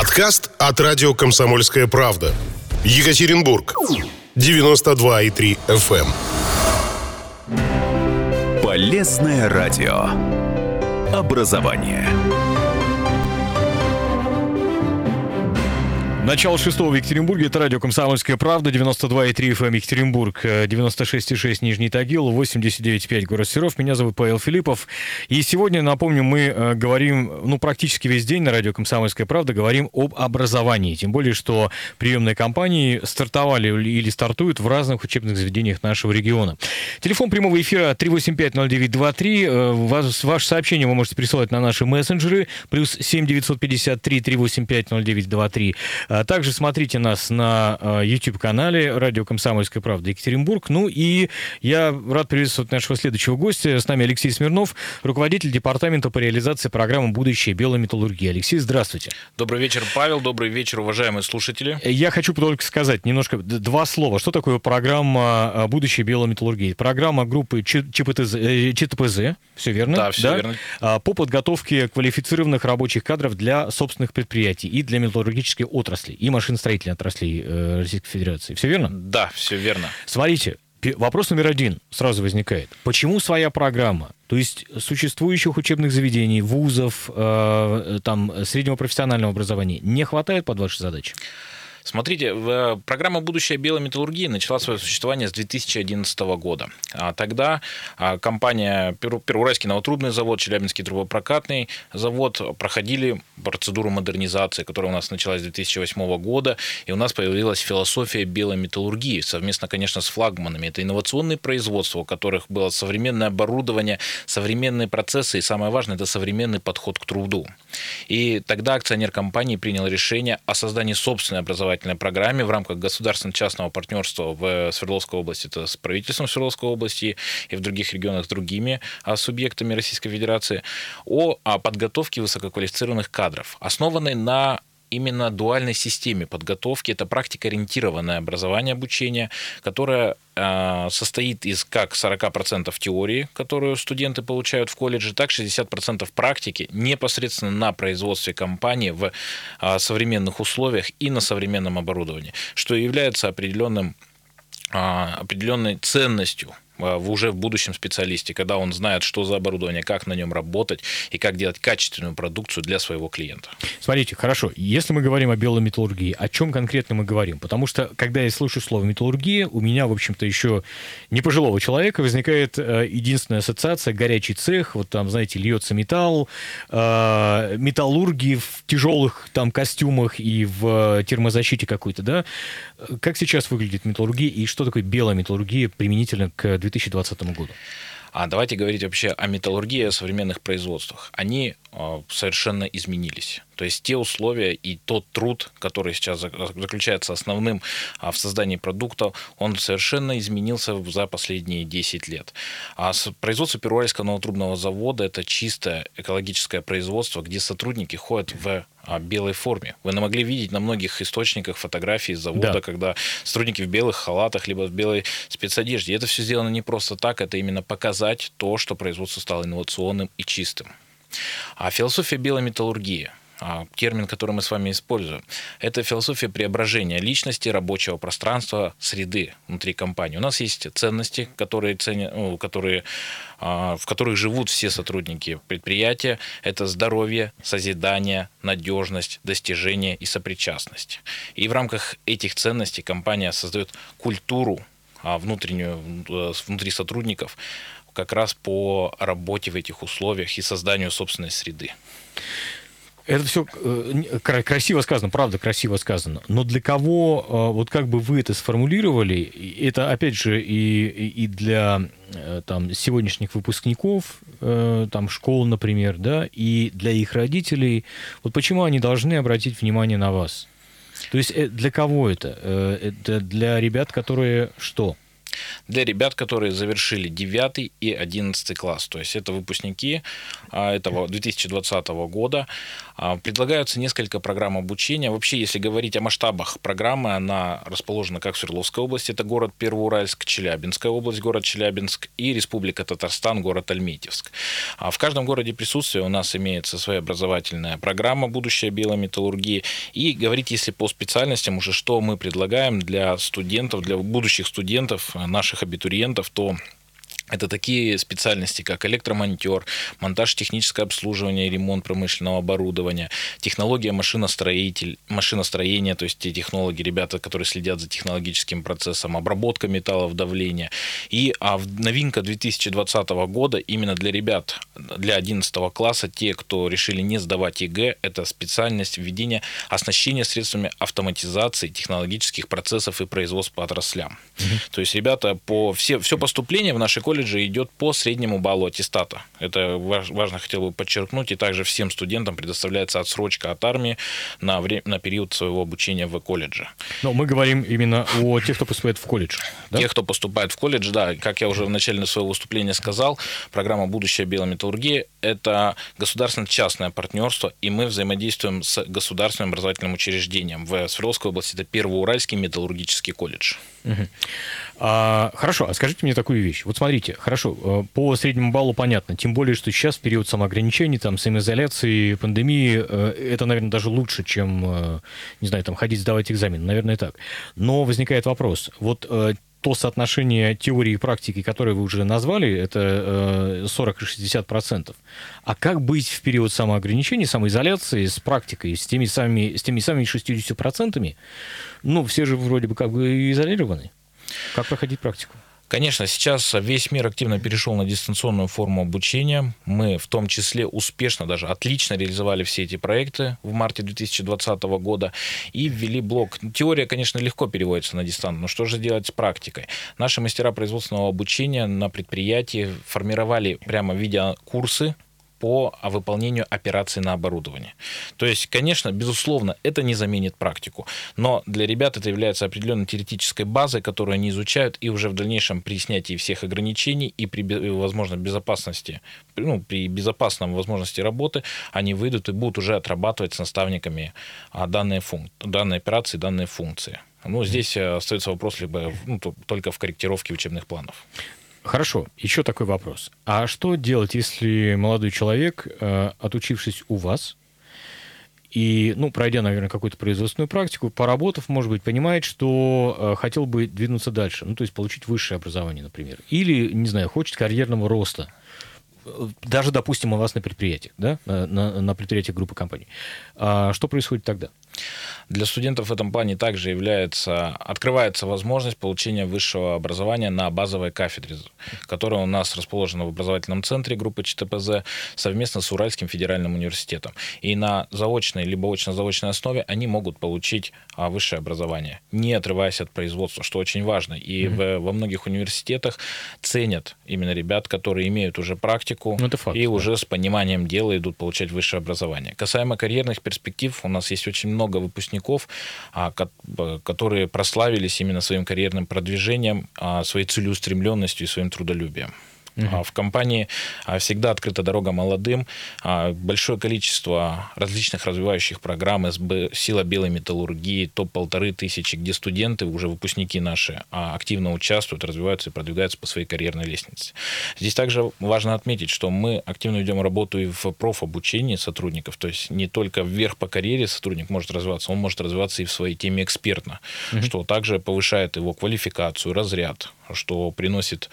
Подкаст от радио «Комсомольская правда». Екатеринбург. 92,3 FM. эм. Полезное радио. Образование. Начало шестого в Екатеринбурге. Это радио «Комсомольская правда». 92,3 FM Екатеринбург, э, 96,6 Нижний Тагил, 89,5 город Серов. Меня зовут Павел Филиппов. И сегодня, напомню, мы э, говорим, ну, практически весь день на радио «Комсомольская правда» говорим об образовании. Тем более, что приемные компании стартовали или стартуют в разных учебных заведениях нашего региона. Телефон прямого эфира 3850923. Э, Ваш, ваше сообщение вы можете присылать на наши мессенджеры. Плюс 7 953 385 0923. А Также смотрите нас на э, YouTube-канале «Радио Комсомольская правда» Екатеринбург. Ну и я рад приветствовать нашего следующего гостя. С нами Алексей Смирнов, руководитель департамента по реализации программы «Будущее белометаллургии». Алексей, здравствуйте. Добрый вечер, Павел. Добрый вечер, уважаемые слушатели. Я хочу только сказать немножко два слова. Что такое программа э, «Будущее белометаллургии»? Программа группы ЧПТЗ, э, ЧТПЗ, все верно? Да, всё верно. А, По подготовке квалифицированных рабочих кадров для собственных предприятий и для металлургической отрасли, и машиностроительной отрасли э, Российской Федерации. Все верно? Да, все верно. Смотрите, вопрос номер один сразу возникает. Почему своя программа? То есть существующих учебных заведений, вузов, э, там, среднего профессионального образования не хватает под ваши задачи? Смотрите, э, программа «Будущее белой металлургии» начала свое существование с 2011 года. А тогда а, компания Первоуральский новотрубный завод, Челябинский трубопрокатный завод проходили процедуру модернизации, которая у нас началась с 2008 года, и у нас появилась философия белой металлургии, совместно, конечно, с флагманами. Это инновационные производства, у которых было современное оборудование, современные процессы, и самое важное, это современный подход к труду. И тогда акционер компании принял решение о создании собственной образовательной программе в рамках государственно-частного партнерства в Свердловской области, это с правительством Свердловской области и в других регионах с другими а, субъектами Российской Федерации, о подготовке высококвалифицированных кадров, основанной на именно дуальной системе подготовки. Это практикоориентированное образование обучения, которое э, состоит из как 40% теории, которую студенты получают в колледже, так 60% практики непосредственно на производстве компании в э, современных условиях и на современном оборудовании, что является определенным а, определенной ценностью в уже в будущем специалисте, когда он знает, что за оборудование, как на нем работать и как делать качественную продукцию для своего клиента. Смотрите, хорошо, если мы говорим о белой металлургии, о чем конкретно мы говорим? Потому что, когда я слышу слово металлургия, у меня, в общем-то, еще не пожилого человека возникает э, единственная ассоциация горячий цех, вот там, знаете, льется металл, э, металлурги в тяжелых там костюмах и в термозащите какой-то, да? Как сейчас выглядит металлургия и что такое белая металлургия применительно к 2020 году? А давайте говорить вообще о металлургии, о современных производствах. Они э, совершенно изменились. То есть те условия и тот труд, который сейчас зак- заключается основным а, в создании продукта, он совершенно изменился за последние 10 лет. А производство Первоуральского новотрубного завода – это чистое экологическое производство, где сотрудники ходят в а, белой форме. Вы могли видеть на многих источниках фотографии с завода, Да. когда сотрудники в белых халатах, либо в белой спецодежде. И это все сделано не просто так, это именно показать то, что производство стало инновационным и чистым. А философия белой металлургии термин, который мы с вами используем, это философия преображения личности, рабочего пространства, среды внутри компании. У нас есть ценности, которые, ценят, ну, которые, а, в которых живут все сотрудники предприятия. Это здоровье, созидание, надежность, достижение и сопричастность. И в рамках этих ценностей компания создает культуру а, внутреннюю э, внутри сотрудников как раз по работе в этих условиях и созданию собственной среды. Это все красиво сказано, правда, красиво сказано. Но для кого, э, вот как бы вы это сформулировали, это, опять же, и, и для э, там, сегодняшних выпускников, э, там, школ, например, да, и для их родителей, вот почему они должны обратить внимание на вас? То есть э, для кого это? Э, Это для ребят, которые что? Для ребят, которые завершили 9 и 11 класс. То есть это выпускники а, этого 2020 года. А, предлагаются несколько программ обучения. Вообще, если говорить о масштабах программы, она расположена как в Свердловской области, это город Первоуральск, Челябинская область, город Челябинск и Республика Татарстан, город Альметьевск. В каждом городе присутствия у нас имеется своя образовательная программа «Будущее биометаллургии». И говорить, если по специальностям уже, что мы предлагаем для студентов, для будущих студентов, наших абитуриентов, то это такие специальности, как электромонтер, монтаж техническое обслуживание и ремонт промышленного оборудования, технология машиностроитель, машиностроения, то есть те технологи, ребята, которые следят за технологическим процессом, обработка металлов давления. И а новинка 2020 года именно для ребят, для 11 класса, те, кто решили не сдавать ЕГЭ, это специальность введения оснащения средствами автоматизации технологических процессов и производства по отраслям. Угу. То есть ребята по все, все поступление в наши колледж колледжа идет по среднему баллу аттестата. Это важно хотел бы подчеркнуть. И также всем студентам предоставляется отсрочка от армии на, время, на период своего обучения в колледже. Но мы говорим именно о тех, кто поступает в колледж. Да? Тех, кто поступает в колледж, да. Как я уже в начале своего выступления сказал, программа «Будущее биометаллургии» — это государственно-частное партнерство, и мы взаимодействуем с государственным образовательным учреждением. В Свердловской области это Первоуральский металлургический колледж. Угу. А, хорошо, а скажите мне такую вещь. Вот смотрите, хорошо, э, по среднему баллу понятно, тем более, что сейчас в период самоограничений, там, самоизоляции, пандемии, э, это, наверное, даже лучше, чем, э, не знаю, там, ходить сдавать экзамен, наверное, так. Но возникает вопрос, вот то соотношение теории и практики, которое вы уже назвали, это 40 и 60 процентов. А как быть в период самоограничений, самоизоляции с практикой, с теми самыми, с теми самыми 60 процентами? Ну, все же вроде бы как бы изолированы. Как проходить практику? Конечно, сейчас весь мир активно перешел на дистанционную форму обучения. Мы в том числе успешно, даже отлично реализовали все эти проекты в марте 2020 года и ввели блок. Теория, конечно, легко переводится на дистанцию, но что же делать с практикой? Наши мастера производственного обучения на предприятии формировали прямо видеокурсы по выполнению операций на оборудовании. То есть, конечно, безусловно, это не заменит практику, но для ребят это является определенной теоретической базой, которую они изучают, и уже в дальнейшем при снятии всех ограничений и при, возможно, безопасности, ну, при безопасном возможности работы, они выйдут и будут уже отрабатывать с наставниками а, данные, функ... данные операции, данные функции. Ну, здесь э, остается вопрос либо ну, только в корректировке учебных планов. Хорошо, еще такой вопрос. А что делать, если молодой человек, э, отучившись у вас, и, ну, пройдя, наверное, какую-то производственную практику, поработав, может быть, понимает, что э, хотел бы двинуться дальше, ну, то есть получить высшее образование, например, или, не знаю, хочет карьерного роста, даже, допустим, у вас на предприятиях, да, на, на предприятиях группы компаний. А что происходит тогда? Для студентов в этом плане также является, открывается возможность получения высшего образования на базовой кафедре, которая у нас расположена в образовательном центре группы ЧТПЗ совместно с Уральским федеральным университетом. И на заочной либо очно-заочной основе они могут получить а, высшее образование, не отрываясь от производства, что очень важно. И mm-hmm. в, во многих университетах ценят именно ребят, которые имеют уже практику ну, факт, и да. уже с пониманием дела идут получать высшее образование. Касаемо карьерных перспектив, у нас есть очень много выпускников, а, которые прославились именно своим карьерным продвижением, а, своей целеустремленностью и своим трудолюбием. Угу. В компании а, всегда открыта дорога молодым. А, большое количество различных развивающих программ, СБ, сила белой металлургии, топ полторы тысячи, где студенты, уже выпускники наши, активно участвуют, развиваются и продвигаются по своей карьерной лестнице. Здесь также важно отметить, что мы активно ведем работу и в профобучении сотрудников, то есть не только вверх по карьере сотрудник может развиваться, он может развиваться и в своей теме экспертно, угу. что также повышает его квалификацию, разряд, что приносит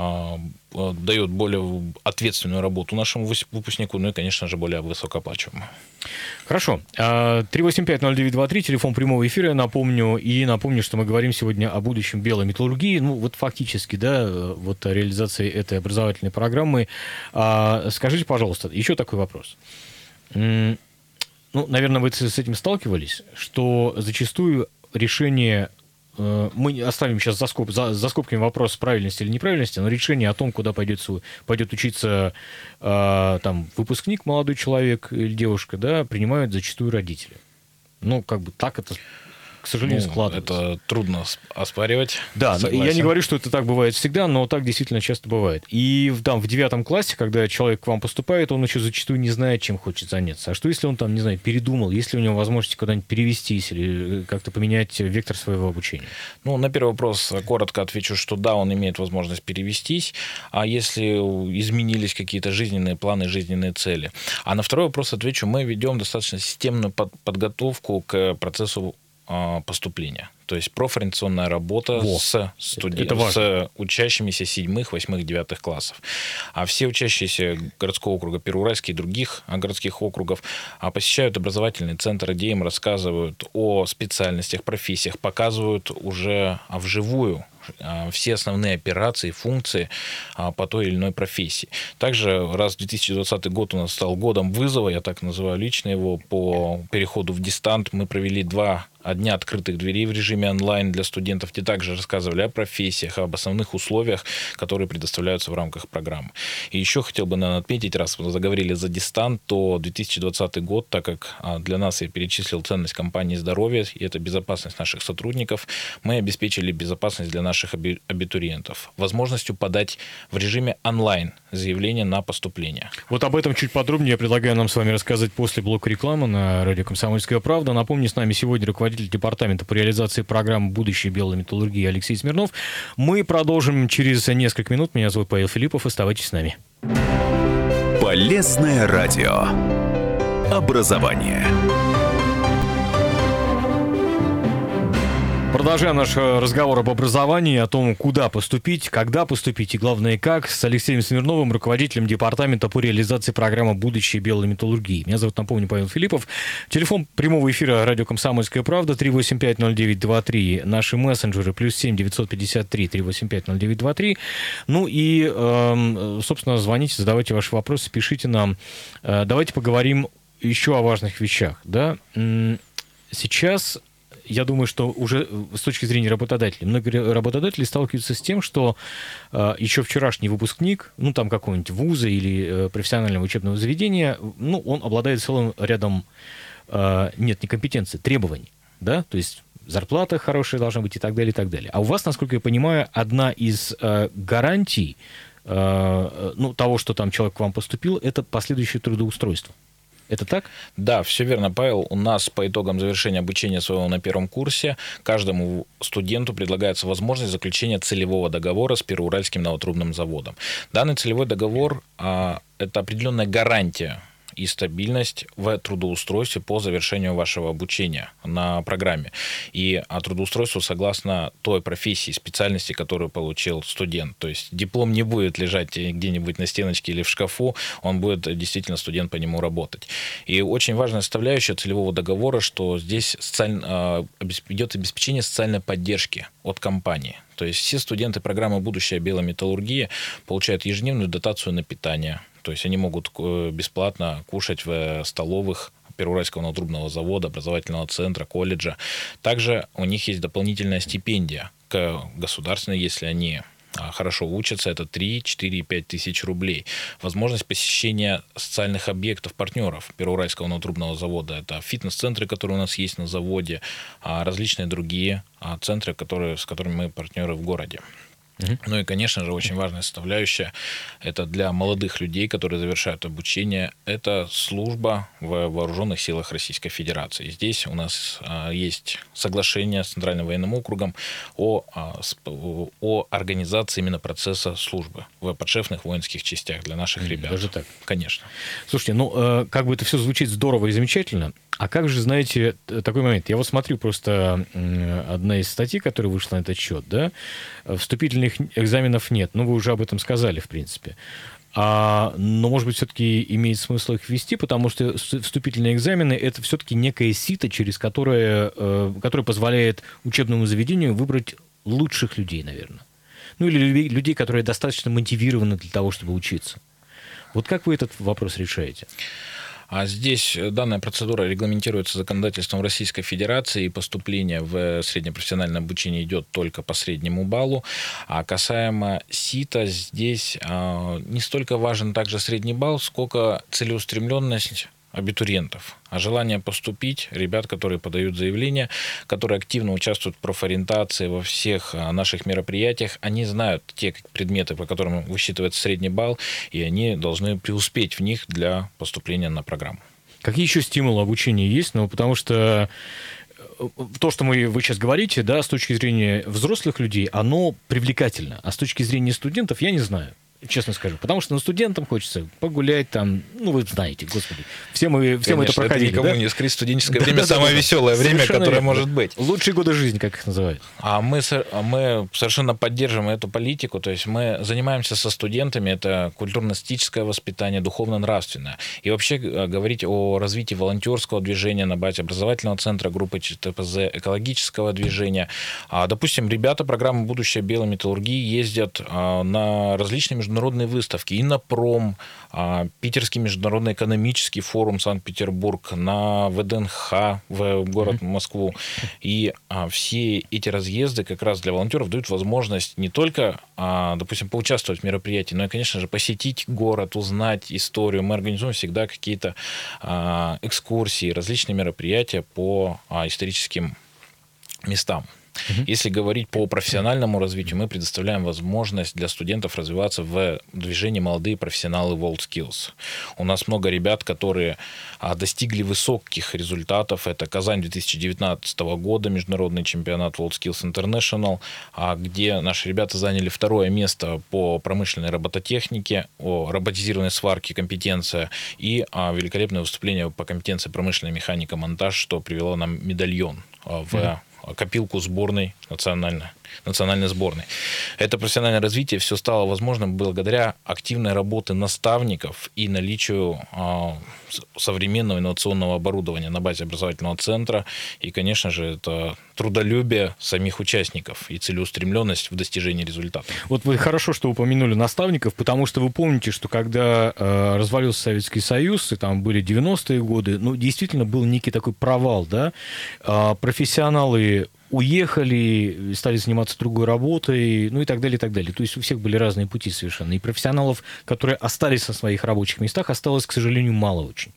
а, а, дает более ответственную работу нашему выпускнику, ну и, конечно же, более высокооплачиваемую. Хорошо. 3850923, а, телефон прямого эфира, напомню. И напомню, что мы говорим сегодня о будущем белой металлургии. Ну, вот фактически, да, вот о реализации этой образовательной программы. Скажите, пожалуйста, еще такой вопрос. Ну, наверное, вы с этим сталкивались, что зачастую решение мы оставим сейчас за, скоб, за, за скобками вопрос правильности или неправильности, но решение о том, куда пойдет, пойдет учиться э, там, выпускник, молодой человек или девушка, да, принимают зачастую родители. Ну, как бы так это, сожалению, Ну, складывается. Это трудно оспаривать. Да, но я не Согласен. говорю, что это так бывает всегда, но так действительно часто бывает. И там в девятом классе, когда человек к вам поступает, он еще зачастую не знает, чем хочет заняться. А что если он там, не знаю, передумал, есть ли у него возможность куда-нибудь перевестись или э, как-то поменять вектор своего обучения? Ну, на первый вопрос коротко отвечу, что да, он имеет возможность перевестись, а если изменились какие-то жизненные планы, жизненные цели. А на второй вопрос отвечу, мы ведем достаточно системную под- подготовку к процессу поступления. То есть профориентационная работа Во. с, Это студентами, важно. с учащимися седьмых, восьмых, девятых классов. А все учащиеся городского округа Первоуральский и других а, городских округов а, посещают образовательный центр, где им рассказывают о специальностях, профессиях, показывают уже а, вживую а, все основные операции, функции а, по той или иной профессии. Также раз 2020 год у нас стал годом вызова, я так называю лично его, по переходу в дистант, мы провели два дня открытых дверей в режиме онлайн для студентов, где также рассказывали о профессиях, об основных условиях, которые предоставляются в рамках программы. И еще хотел бы наверное, отметить, раз мы заговорили за дистант, то 2020 год, так как а, для нас я перечислил ценность компании здоровья, и это безопасность наших сотрудников, мы обеспечили безопасность для наших аби- абитуриентов возможностью подать в режиме онлайн заявление на поступление. Вот об этом чуть подробнее я предлагаю нам с вами рассказать после блока рекламы на радио «Комсомольская правда». Напомню, с нами сегодня руководитель департамента по реализации программы «Будущее белой металлургии» Алексей Смирнов. Мы продолжим через несколько минут. Меня зовут Павел Филиппов. Оставайтесь с нами. Полезное радио. Образование. Продолжаем наш э, разговор об образовании, о том, куда поступить, когда поступить и, главное, как, с Алексеем Смирновым, руководителем департамента по реализации программы «Будущее белой металлургии». Меня зовут, напомню, Павел Филиппов. Телефон прямого эфира радио «Комсомольская правда» 3850923. Наши мессенджеры плюс 7 953 3850923. Ну и, эм, собственно, звоните, задавайте ваши вопросы, пишите нам. Э, Давайте поговорим еще о важных вещах. Да? Сейчас я думаю, что уже э, с точки зрения работодателей, многие работодатели сталкиваются с тем, что э, еще вчерашний выпускник, ну там какого-нибудь вуза или э, профессионального учебного заведения, ну он обладает целым рядом, э, нет, не компетенции, требований, да, то есть зарплата хорошая должна быть и так далее, и так далее. А у вас, насколько я понимаю, одна из э, гарантий э, э, ну, того, что там человек к вам поступил, это последующее трудоустройство. Это так? Да, все верно, Павел. У нас по итогам завершения обучения своего на первом курсе каждому студенту предлагается возможность заключения целевого договора с Первоуральским новотрубным заводом. Данный целевой договор а, это определенная гарантия и стабильность в трудоустройстве по завершению вашего обучения на программе. И а, трудоустройство согласно той профессии, специальности, которую получил студент. То есть диплом не будет лежать где-нибудь на стеночке или в шкафу, он будет действительно студент по нему работать. И очень важная составляющая целевого договора, что здесь социаль- а, идет обеспечение социальной поддержки от компании. То есть все студенты программы «Будущая белая металлургия» получают ежедневную дотацию на питание. То есть они могут э, бесплатно кушать в э, столовых Первоуральского натрубного завода, образовательного центра, колледжа. Также у них есть дополнительная стипендия к государственной, если они а, хорошо учатся, это 3, 4 и 5 тысяч рублей. Возможность посещения социальных объектов партнеров Первоуральского натрубного завода. Это фитнес-центры, которые у нас есть на заводе, а, различные другие а, центры, которые, с которыми мы партнеры в городе. Ну и, конечно же, очень важная составляющая – это для молодых людей, которые завершают обучение, это служба в вооруженных силах Российской Федерации. Здесь у нас а, есть соглашение с Центральным военным округом о, а, сп- о организации именно процесса службы в подшефных воинских частях для наших ребят. даже так? Конечно. Слушайте, ну, э, как бы это все звучит здорово и замечательно, а как же, знаете, такой момент? Я вот смотрю просто одна из статей, которая вышла на этот счет, да, вступительных экзаменов нет, ну, вы уже об этом сказали, в принципе. А, но, может быть, все-таки имеет смысл их ввести, потому что вступительные экзамены – это все-таки некое сито, через которое, э, которое позволяет учебному заведению выбрать лучших людей, наверное. Ну, или людей, которые достаточно мотивированы для того, чтобы учиться. Вот как вы этот вопрос решаете? А здесь э, данная процедура регламентируется законодательством Российской Федерации, и поступление в среднепрофессиональное обучение идет только по среднему баллу. А касаемо СИТа, здесь а, не столько важен также средний балл, сколько целеустремленность абитуриентов, а желание поступить ребят, которые подают заявления, которые активно участвуют в профориентации во всех а, наших мероприятиях, они знают те предметы, по которым высчитывается средний балл, и они должны преуспеть в них для поступления на программу. Какие еще стимулы обучения есть? Ну, потому что э, то, что мы, вы сейчас говорите, да, с точки зрения взрослых людей, оно привлекательно. А с точки зрения студентов, я не знаю честно скажу. Потому что на студентам хочется погулять там, ну, вы знаете, господи. Все мы, все Конечно, мы это проходили. Это никому да? не скрыть. Студенческое время самое веселое время, которое может быть. Лучшие годы жизни, как их называют. А мы, а мы совершенно поддерживаем эту политику. То есть мы занимаемся со студентами. Это культурно-эстетическое воспитание, духовно-нравственное. И вообще э, говорить о развитии волонтерского движения на базе образовательного центра группы ЧТПЗ, экологического движения. А, допустим, ребята программы «Будущее белой металлургии» ездят а, на различные международные выставки, и на пром, а, Питерский международный экономический форум Санкт-Петербург, на ВДНХ в город Москву. И а, все эти разъезды как раз для волонтеров дают возможность не только, а, допустим, поучаствовать в мероприятии, но и, конечно же, посетить город, узнать историю. Мы организуем всегда какие-то экскурсии, различные мероприятия по историческим местам. Угу. Если говорить по профессиональному развитию, мы предоставляем возможность для студентов развиваться в движении молодые профессионалы WorldSkills. У нас много ребят, которые а, достигли высоких результатов. Это Казань 2019 года, международный чемпионат WorldSkills International, а, где наши ребята заняли второе место по промышленной робототехнике, о роботизированной сварке компетенция и а, великолепное выступление по компетенции промышленная механика монтаж, что привело нам медальон в копилку сборной национальной, национальной сборной. Это профессиональное развитие все стало возможным благодаря активной работе наставников и наличию э, современного инновационного оборудования на базе образовательного центра. И, конечно же, это трудолюбие самих участников и целеустремленность в достижении результата. Вот вы хорошо, что упомянули наставников, потому что вы помните, что когда э, развалился Советский Союз, и там были 90-е годы, ну, действительно был некий такой провал, да, э, профессионалы уехали, стали заниматься другой работой, ну и так далее, и так далее. То есть у всех были разные пути совершенно. И профессионалов, которые остались на своих рабочих местах, осталось, к сожалению, мало очень.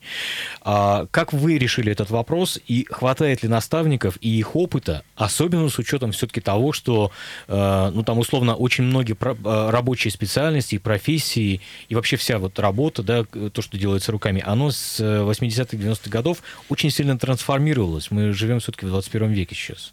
А как вы решили этот вопрос, и хватает ли наставников и их опыта, особенно с учетом все-таки того, что, э, ну там условно, очень многие э, рабочие специальности профессии, и вообще вся вот работа, да, то, что делается руками, оно с 80-х, 90-х годов очень сильно трансформировалось. Мы живем все-таки в 21 веке сейчас.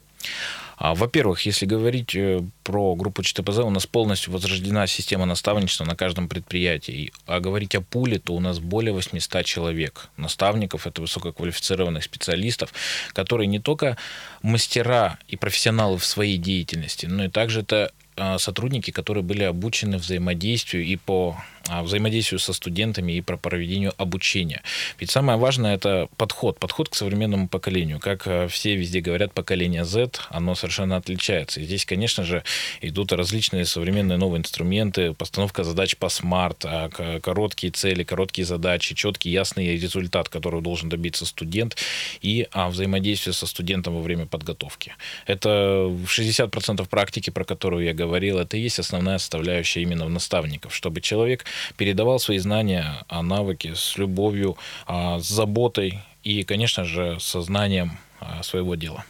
А, во-первых, если говорить э, про группу ЧТПЗ, у нас полностью возрождена система наставничества на каждом предприятии. А говорить о пуле, то у нас более 800 человек наставников, это высококвалифицированных специалистов, которые не только мастера и профессионалы в своей деятельности, но и также это сотрудники, которые были обучены взаимодействию и по а, взаимодействию со студентами и про проведению обучения. Ведь самое важное это подход, подход к современному поколению. Как э, все везде говорят, поколение Z, оно совершенно отличается. И здесь, конечно же, идут различные современные новые инструменты, постановка задач по смарт, а, короткие цели, короткие задачи, четкий, ясный результат, который должен добиться студент, и а, взаимодействие со студентом во время подготовки. Это 60% практики, про которую я говорил, это и есть основная составляющая именно в наставников, чтобы человек передавал свои знания, о навыки с любовью, а, с заботой и, конечно же, со знанием а, своего дела.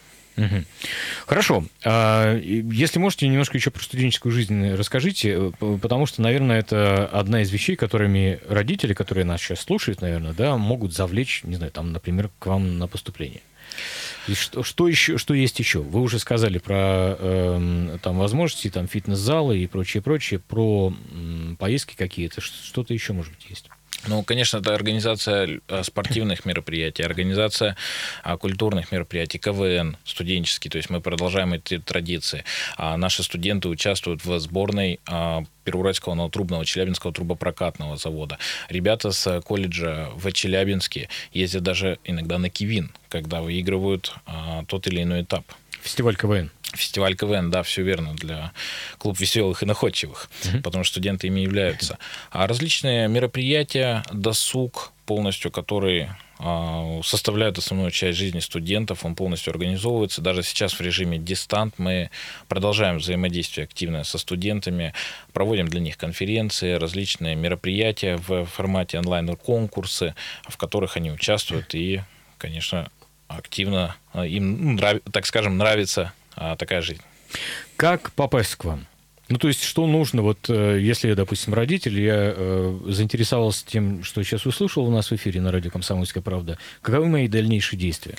Хорошо. А, если можете, немножко еще про студенческую жизнь расскажите, потому что, наверное, это одна из вещей, которыми родители, которые нас сейчас слушают, наверное, да, могут завлечь, не знаю, там, например, к вам на поступление. И что, что еще, что есть еще? Вы уже сказали про э, там возможности, там фитнес-залы и прочее, прочее, про э, поездки какие-то. Что-то еще, может быть, есть? Ну, конечно, это организация э, спортивных мероприятий, организация а, культурных мероприятий, КВН студенческий, то есть мы продолжаем эти традиции. А наши студенты участвуют в сборной а, Первоуральского новотрубного Челябинского трубопрокатного завода. Ребята с колледжа в Челябинске ездят даже иногда на Кивин, когда выигрывают тот или иной этап. Фестиваль КВН. Фестиваль КВН, да, все верно, для клуб веселых и находчивых, mm-hmm. потому что студенты ими являются. А различные мероприятия, досуг, полностью, который а, составляет основную часть жизни студентов, он полностью организовывается. Даже сейчас в режиме дистант мы продолжаем взаимодействие активное со студентами, проводим для них конференции, различные мероприятия в формате онлайн-конкурсы, в которых они участвуют и, конечно, активно а, им, ну, так скажем, нравится такая жизнь. Как попасть к вам? Ну, то есть, что нужно, вот э, если я, допустим, родитель, я э, заинтересовался тем, что сейчас услышал у нас в эфире на радио «Комсомольская правда», каковы мои дальнейшие действия?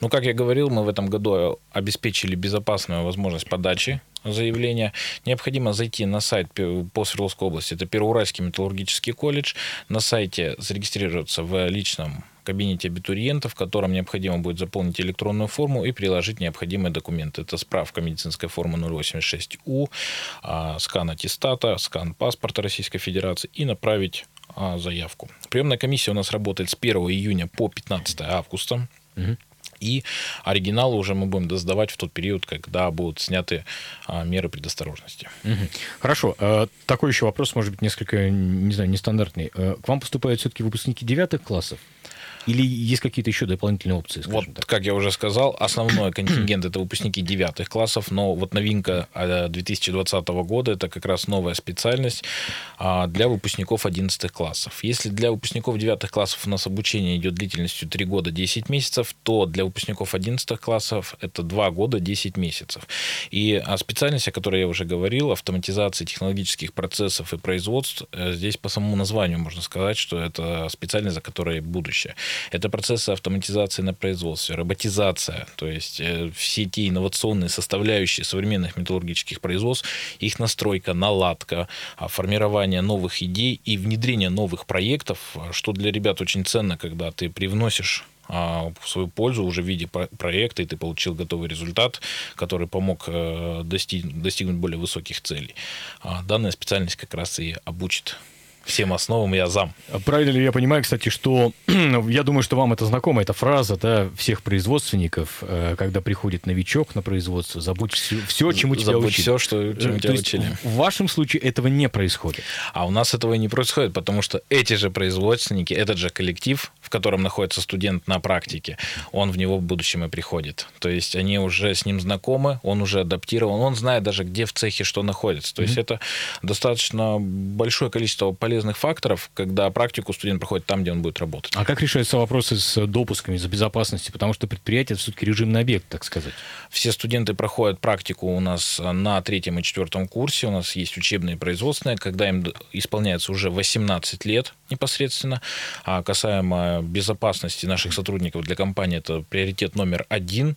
Ну, как я говорил, мы в этом году обеспечили безопасную возможность подачи заявления. Необходимо зайти на сайт по Свердловской области, это Первоуральский металлургический колледж, на сайте зарегистрироваться в личном кабинете абитуриента, в котором необходимо будет заполнить электронную форму и приложить необходимые документы. Это справка медицинской формы 086У, а, скан аттестата, скан паспорта Российской Федерации и направить а, заявку. Приемная комиссия у нас работает с 1 июня по 15 августа. Угу. И оригиналы уже мы будем сдавать в тот период, когда будут сняты а, меры предосторожности. Хорошо. А, такой еще вопрос, может быть, несколько, не знаю, нестандартный. А, к вам поступают все-таки выпускники девятых классов? Или есть какие-то еще дополнительные опции? Вот, так? как я уже сказал, основной контингент это выпускники девятых классов, но вот новинка 2020 а, года это как раз новая специальность а, для выпускников 11 классов. Если для выпускников девятых классов у нас обучение идет длительностью 3 года 10 месяцев, то для выпускников 11 классов это 2 года 10 месяцев. И а, специальность, о которой я уже говорил, автоматизация технологических процессов и производств, э, здесь по самому названию можно сказать, что это специальность, за которой будущее. Это процессы автоматизации на производстве, роботизация, то есть э, все те инновационные составляющие современных металлургических производств, их настройка, наладка, а, формирование новых идей и внедрение новых проектов, что для ребят очень ценно, когда ты привносишь а, в свою пользу уже в виде проекта, и ты получил готовый результат, который помог э, достиг, достигнуть более высоких целей. А, данная специальность как раз и обучит всем основам я зам. Правильно ли я понимаю, кстати, что я думаю, что вам это знакома, эта фраза да, всех производственников, э, когда приходит новичок на производство, забудь все, все чему тебя забудь учили. все, что, чему э, тебя есть, учили. В вашем случае этого не происходит. А у нас этого не происходит, потому что эти же производственники, этот же коллектив, в котором находится студент на практике, он в него в будущем и приходит. То есть они уже с ним знакомы, он уже адаптирован, он знает даже, где в цехе что находится. То mm-hmm. есть это достаточно большое количество полезных полезных факторов, когда практику студент проходит там, где он будет работать. А как решаются вопросы с допусками, с безопасностью? Потому что предприятие это все-таки режимный объект, так сказать. Все студенты проходят практику у нас на третьем и четвертом курсе. У нас есть учебные и производственные, когда им исполняется уже 18 лет непосредственно. А касаемо безопасности наших сотрудников для компании, это приоритет номер один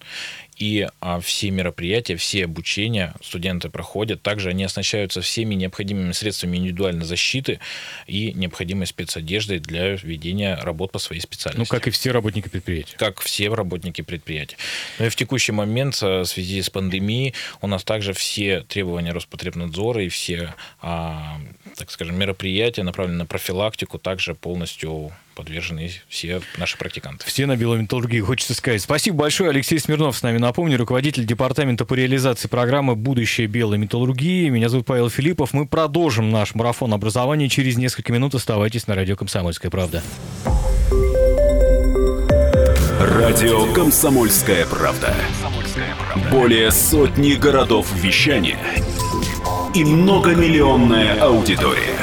и а, все мероприятия, все обучения студенты проходят. Также они оснащаются всеми необходимыми средствами индивидуальной защиты и необходимой спецодеждой для ведения работ по своей специальности. Ну, как и все работники предприятия. Как все работники предприятия. Но и в текущий момент а, в связи с пандемией у нас также все требования Роспотребнадзора и все, а, так скажем, мероприятия, направленные на профилактику, также полностью подвержены все наши практиканты. Все на биометаллургии, хочется сказать. Спасибо большое. Алексей Смирнов с нами, напомню, руководитель департамента по реализации программы «Будущее белой металлургии». Меня зовут Павел Филиппов. Мы продолжим наш марафон образования через несколько минут. Оставайтесь на радио «Комсомольская правда». Радио «Комсомольская правда». Более сотни городов вещания и многомиллионная аудитория.